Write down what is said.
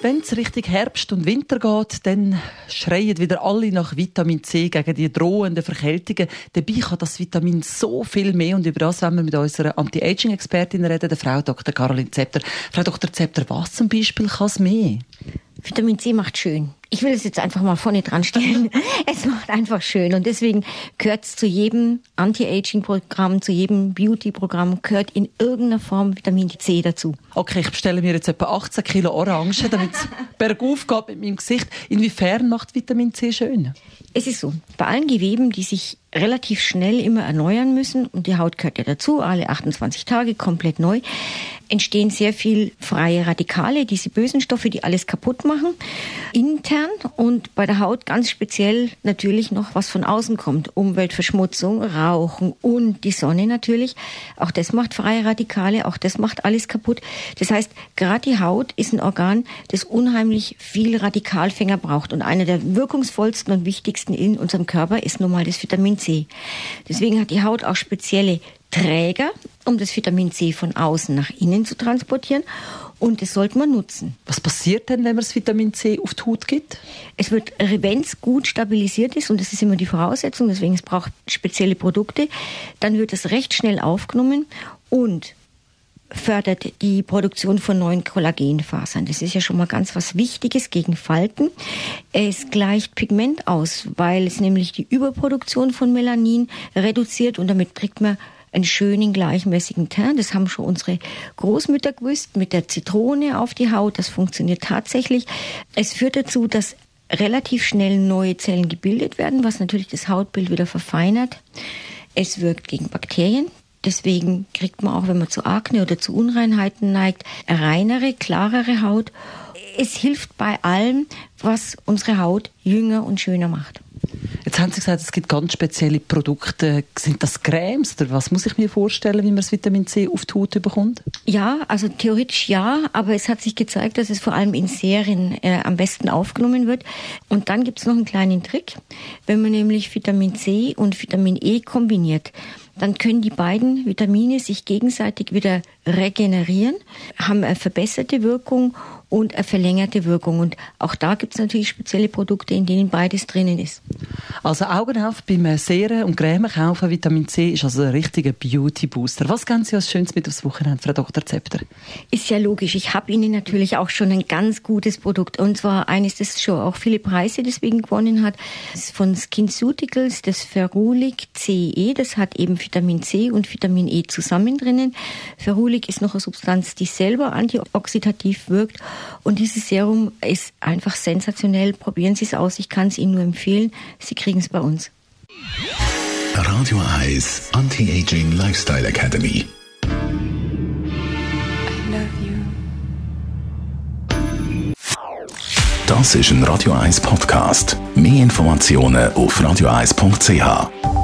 wenn es Richtung Herbst und Winter geht, dann schreien wieder alle nach Vitamin C gegen die drohenden Verkältungen. Dabei kann das Vitamin so viel mehr und über das wollen wir mit unserer Anti-Aging-Expertin reden, der Frau Dr. Caroline Zepter. Frau Dr. Zepter, was zum Beispiel kann es mehr? Vitamin C macht schön. Ich will es jetzt einfach mal vorne dran stellen. es macht einfach schön und deswegen gehört es zu jedem Anti-Aging-Programm, zu jedem Beauty-Programm, gehört in irgendeiner Form Vitamin C dazu. Okay, ich bestelle mir jetzt etwa 18 Kilo Orangen, damit es bergauf geht mit meinem Gesicht. Inwiefern macht Vitamin C schön? Es ist so, bei allen Geweben, die sich relativ schnell immer erneuern müssen, und die Haut gehört ja dazu, alle 28 Tage komplett neu, entstehen sehr viel freie Radikale, diese bösen Stoffe, die alles kaputt machen, intern und bei der Haut ganz speziell natürlich noch was von außen kommt, Umweltverschmutzung, Rauchen und die Sonne natürlich. Auch das macht freie Radikale, auch das macht alles kaputt. Das heißt, gerade die Haut ist ein Organ, das unheimlich viel Radikalfänger braucht und einer der wirkungsvollsten und wichtigsten in unserem Körper ist nun mal das Vitamin C. Deswegen hat die Haut auch spezielle Träger, um das Vitamin C von außen nach innen zu transportieren. Und das sollte man nutzen. Was passiert denn, wenn man das Vitamin C auf die Haut gibt? Es wird, wenn es gut stabilisiert ist, und das ist immer die Voraussetzung, deswegen es braucht spezielle Produkte, dann wird es recht schnell aufgenommen und fördert die Produktion von neuen Kollagenfasern. Das ist ja schon mal ganz was Wichtiges gegen Falten. Es gleicht Pigment aus, weil es nämlich die Überproduktion von Melanin reduziert und damit kriegt man einen schönen gleichmäßigen Teint. Das haben schon unsere Großmütter gewusst mit der Zitrone auf die Haut. Das funktioniert tatsächlich. Es führt dazu, dass relativ schnell neue Zellen gebildet werden, was natürlich das Hautbild wieder verfeinert. Es wirkt gegen Bakterien. Deswegen kriegt man auch, wenn man zu Akne oder zu Unreinheiten neigt, reinere, klarere Haut. Es hilft bei allem, was unsere Haut jünger und schöner macht. Jetzt haben Sie gesagt, es gibt ganz spezielle Produkte. Sind das Cremes oder was muss ich mir vorstellen, wie man das Vitamin C auf die Haut bekommt? Ja, also theoretisch ja, aber es hat sich gezeigt, dass es vor allem in Serien äh, am besten aufgenommen wird. Und dann gibt es noch einen kleinen Trick. Wenn man nämlich Vitamin C und Vitamin E kombiniert, dann können die beiden Vitamine sich gegenseitig wieder regenerieren, haben eine verbesserte Wirkung und eine verlängerte Wirkung. Und auch da gibt es natürlich spezielle Produkte, in denen beides drinnen ist. Also Augen auf beim Serien und Creme kaufen. Vitamin C ist also ein richtiger Beauty-Booster. Was geben Sie als Schönes mit aufs Wochenende, Frau Dr. Zepter? Ist ja logisch. Ich habe Ihnen natürlich auch schon ein ganz gutes Produkt. Und zwar eines, das schon auch viele Preise deswegen gewonnen hat. Das ist von SkinCeuticals, das Ferulic CE. Das hat eben Vitamin C und Vitamin E zusammen drinnen. Ferulic ist noch eine Substanz, die selber antioxidativ wirkt und dieses Serum ist einfach sensationell. Probieren Sie es aus. Ich kann es Ihnen nur empfehlen. Sie kriegen es bei uns. Radio Eyes Anti-Aging Lifestyle Academy. Das ist ein Radio 1 Podcast. Mehr Informationen auf radio1.ch.